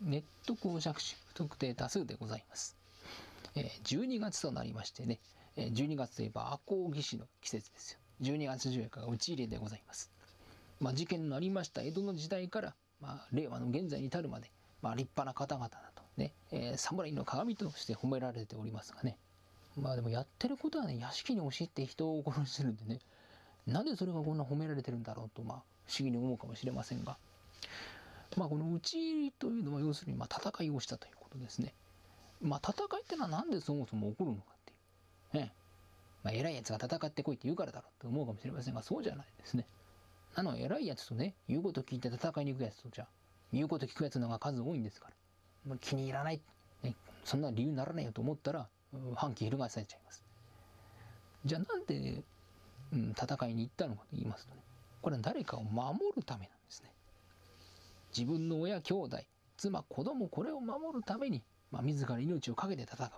ネット公爵種不特定多数でございます。えー、12月となりましてね、えー、12月といえば赤穂義士の季節ですよ。12月14日が討ち入れでございます。まあ、事件のありました江戸の時代から、まあ、令和の現在に至るまで、まあ、立派な方々だとね、えー、侍の鏡として褒められておりますがね。まあでもやってることはね、屋敷に押し入って人を殺してるんでね、なぜそれがこんな褒められてるんだろうと、まあ、不思議に思うかもしれませんが、まあ、この討ち入りというのは要するにまあ戦いをしたということですね。まあ、戦いってのは何でそもそも起こるのかっていう。ね。まあ、偉い奴が戦ってこいって言うからだろうと思うかもしれませんが、そうじゃないですね。あの、偉い奴とね、言うこと聞いて戦いに行く奴とじゃ言うこと聞く奴の方が数多いんですから。もう気に入らない、ね。そんな理由にならないよと思ったら、反旗翻されちゃいます。じゃあなんで、うん、戦いに行ったのかと言いますとね、これは誰かを守るためなん。自分の親、兄弟、妻、子供、これを守るために、まあ、自ら命を懸けて戦う。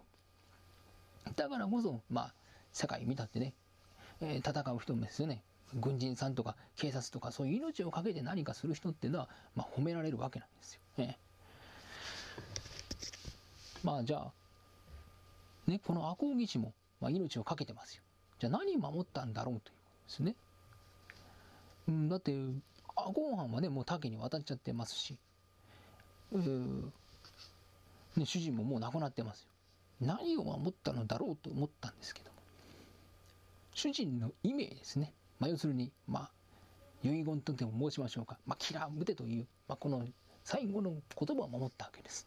だからこそ、まあ、世界見たってね、えー、戦う人もですよね。軍人さんとか警察とかそういう命を懸けて何かする人っていうのは、まあ、褒められるわけなんですよ。え、まあじゃあ、ね、この赤穂義士も、まあ、命を懸けてますよ。じゃあ何守ったんだろうということですね。うん、だって、赤穂藩はね、もう竹に渡っちゃってますし、えー、ね、主人ももう亡くなってますよ。何を守ったのだろうと思ったんですけども、主人の意味ですね。まあ、要するに、まあ、遺言とでも申しましょうか。まあ、キラームテという、まあ、この最後の言葉を守ったわけです。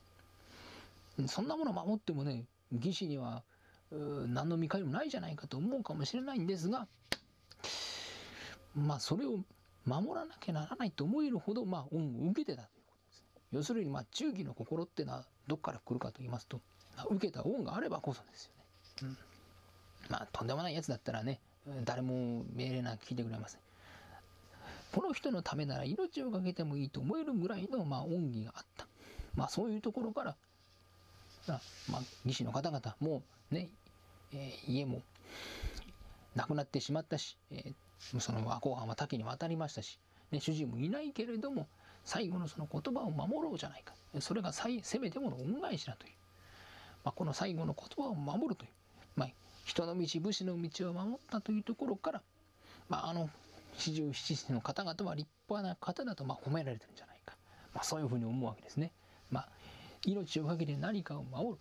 そんなものを守ってもね、義士には何の見返りもないじゃないかと思うかもしれないんですが、まあ、それを守らなきゃならないと思えるほど、まあ、恩を受けてたということです、要するに、まあ、忠義の心っていうのはどっから来るかと言いますと、受けた恩があればこそですよね。うん。まあ、とんでもないやつだったらね、誰も命令なんか聞いてくれません。この人のためなら命を懸けてもいいと思えるぐらいの、まあ、恩義があった。まあ、そういうところから、まあ、義士の方々もね、えー、家もなくなってしまったし、えー、その後半は多岐に渡りましたし、ね、主人もいないけれども、最後のその言葉を守ろうじゃないか。それがせめてもの恩返しだという。まあ、この最後の言葉を守るという。まあ、人の道、武士の道を守ったというところから、まあ、あの、四十七士の方々は立派な方だとまあ褒められてるんじゃないか。まあ、そういうふうに思うわけですね。まあ、命をかけて何かを守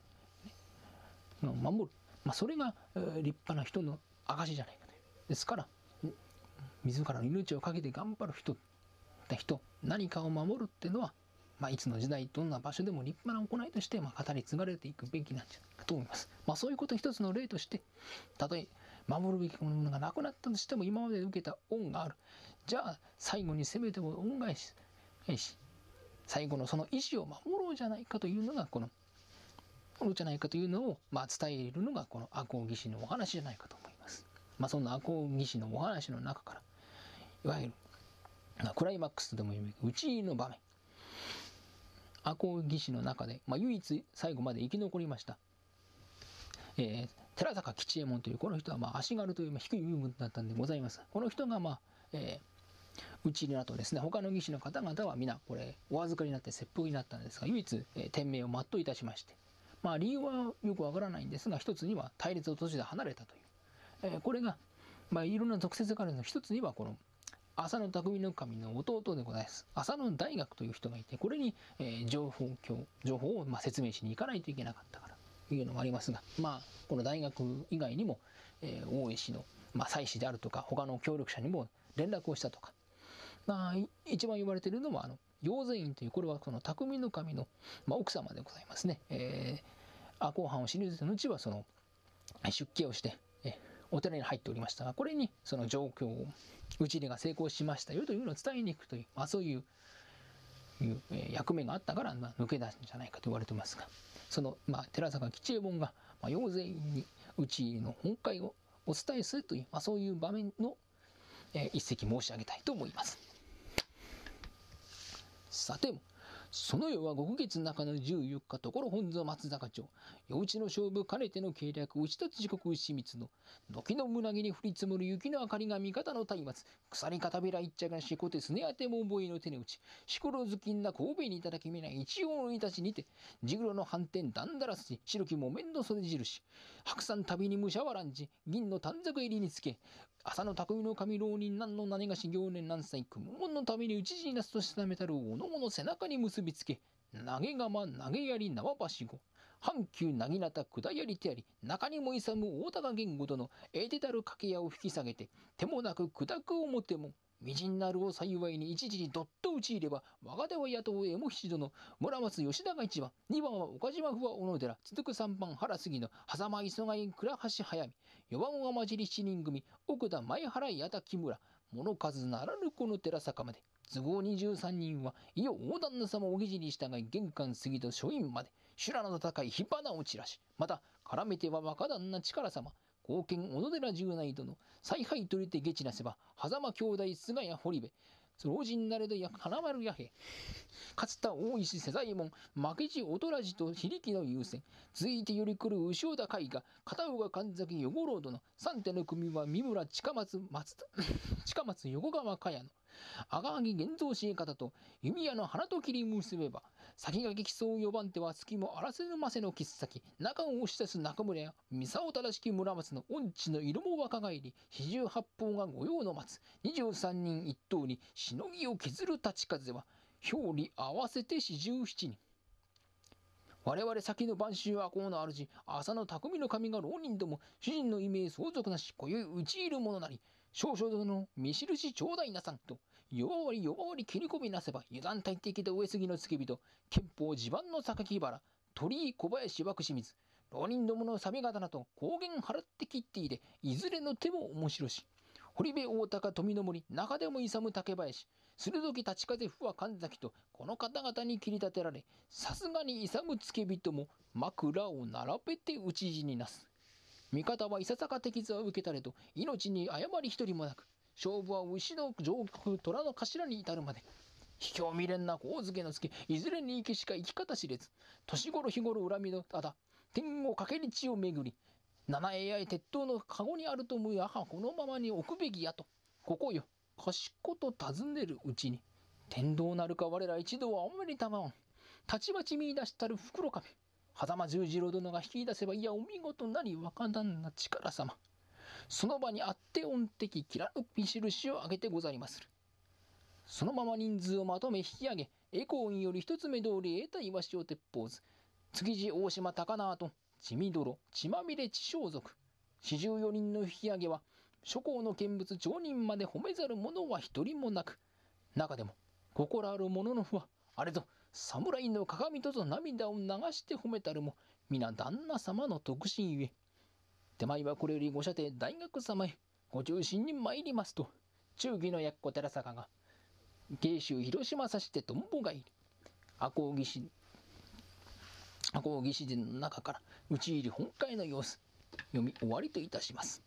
る。ね、守る。まあ、それが立派な人の証じゃないかという。ですから、自らの命をかけて頑張る人、人、何かを守るっていうのは、まあ、いつの時代、どんな場所でも立派な行いとして、まあ、語り継がれていくべきなんじゃないかと思います。まあ、そういうこと一つの例として、たとえ守るべきものがなくなったとしても、今まで受けた恩がある。じゃあ、最後にせめても恩返し、最後のその意志を守ろうじゃないかというのが、この、守ろうじゃないかというのを、まあ、伝えるのが、この赤穂義士のお話じゃないかと思います。まあ、そんな赤穂義士のお話の中から、いわゆる、クライマックスとでも言うべき、打ち入りの場面。赤穂義士の中で、まあ、唯一最後まで生き残りました。えー、寺坂吉右衛門というこの人は、まあ、足軽という、低い身分だったんでございます。この人が、まあ、えー、うちの後ですね、他の義士の方々は皆、これ、お預かりになって切腹になったんですが、唯一、えー、天命を全ういたしまして、まあ、理由はよくわからないんですが、一つには対立を閉じて離れたという。えー、これが、まあ、いろんな特説があるんですが、一つには、この、浅野匠の神の弟でございます。浅野大学という人がいて、これに、えー、情報教、情報を、まあ、説明しに行かないといけなかったからというのがありますが、まあ、この大学以外にも、えー、大石の、まあ、祭司であるとか、他の協力者にも連絡をしたとか、まあ、一番言われているのは、あの、陽善院という、これはその匠の神の、まあ、奥様でございますね。えー、赤穂藩を退いた後は、その、出家をして、えー、お寺に入っておりましたが、これにその状況を討ち入れが成功しましたよというのを伝えに行くという、まあ、そういういう、役目があったから、まあ、抜け出すんじゃないかと言われてますが、その、まあ、寺坂吉右衛門が、まあ、要勢に打ち入れの本会をお伝えするという、まあ、そういう場面の、えー、一席申し上げたいと思います。さて、その世は五月中の十四日、所本座松坂町。夜打ちの勝負兼ねての計略、打ち立つ時刻牛光の。時の胸毛に降り積もる雪の明かりが味方の松明。鎖片びら一着がしこてすねあても覚えの手に打ち。しころずきんな神戸にいただきみな一応のいたちにて。地黒の反転だんだらすし、白き木綿の袖印。白山旅に武者はらんじ、銀の短冊襟につけ。朝の匠の神浪人何の何が修行年何歳雲門のために討ち死になすとしためたるおのおの背中に結びつけ投げ釜投げやり縄橋子阪急なぎなた下やり手あり中にも勇む大高言語殿えでたる掛け屋を引き下げて手もなく砕く表もみじんなるを幸いに一時にどっと打ち入れば我が手は野党へも七殿村松吉田が一番二番は岡島不は小野寺続く三番原杉の狭間磯貝倉橋早見四番は混じり七人組奥田前原矢田木村物数ならぬこの寺坂まで都合二十三人はいよ大旦那様をおぎじに従い玄関過ぎと書院まで修羅の戦い火花を散らしまた絡めては若旦那力様貢献小野寺十内殿采配取りて下地なせば狭間兄弟菅谷堀部老人なれどや花丸弥平勝田大石世左衛門負けじ音らじと非力の優先続いてより来る牛尾田海が片岡神崎横郎殿三手の組は三村近松松田近松横川茅野赤萩玄三氏方と弓矢の花と切り結べば先駆け競う四番手は月も荒らせぬませの切っ先。中を押し出す中村や三竿正しき村松の音痴の色も若返り。四十八方が御用の松。二十三人一等にしのぎを削る立ち風は。表裏合わせて四十七人。我々先の晩秋はこうの主朝の匠の神が浪人ども。主人の異名相続なし。今宵討ち入る者なり。少々殿の見印頂戴なさんと。弱り弱り切り込みなせば油断大敵で上杉の付け人憲法地盤の榊原鳥居小林枠清水浪人どもの錆刀と高原払って切っていれいずれの手も面白し堀部大高富の森中でも勇む竹林鋭き立ち風不破神崎とこの方々に切り立てられさすがに勇む付け人も枕を並べて討ち死になす味方はいささか敵図を受けたれと命に誤り一人もなく勝負は牛の上空虎の頭に至るまで。卑怯未練な神付の助いずれに生きしか生き方知れず年頃日頃恨みのあだ天をかけり地を巡り七 AI 鉄塔の籠にあると思うやはこのままに置くべきやと。ここよ賢と尋ねるうちに天道なるか我ら一同はおめりたまん。たちまち見出したる袋亀狭間十次郎殿が引き出せばいやお見事なり若旦那力様。その場にあって御敵きらぬ見印をあげてござりまする。そのまま人数をまとめ引き上げ栄光院より一つ目通り得た岩塩鉄砲図築地大島高縄と血みどろ血まみれ地装族四十四人の引き上げは諸侯の見物町人まで褒めざる者は一人もなく中でも心ある者の不はあれぞ侍の鏡とぞ涙を流して褒めたるも皆旦那様の特進ゆえ手前はこれよりご射程大学様へご中心に参りますと忠義のやっこ寺坂が慶州広島さしてとんぼ返り赤穂義士赤穂義士の中から討ち入り本会の様子読み終わりといたします。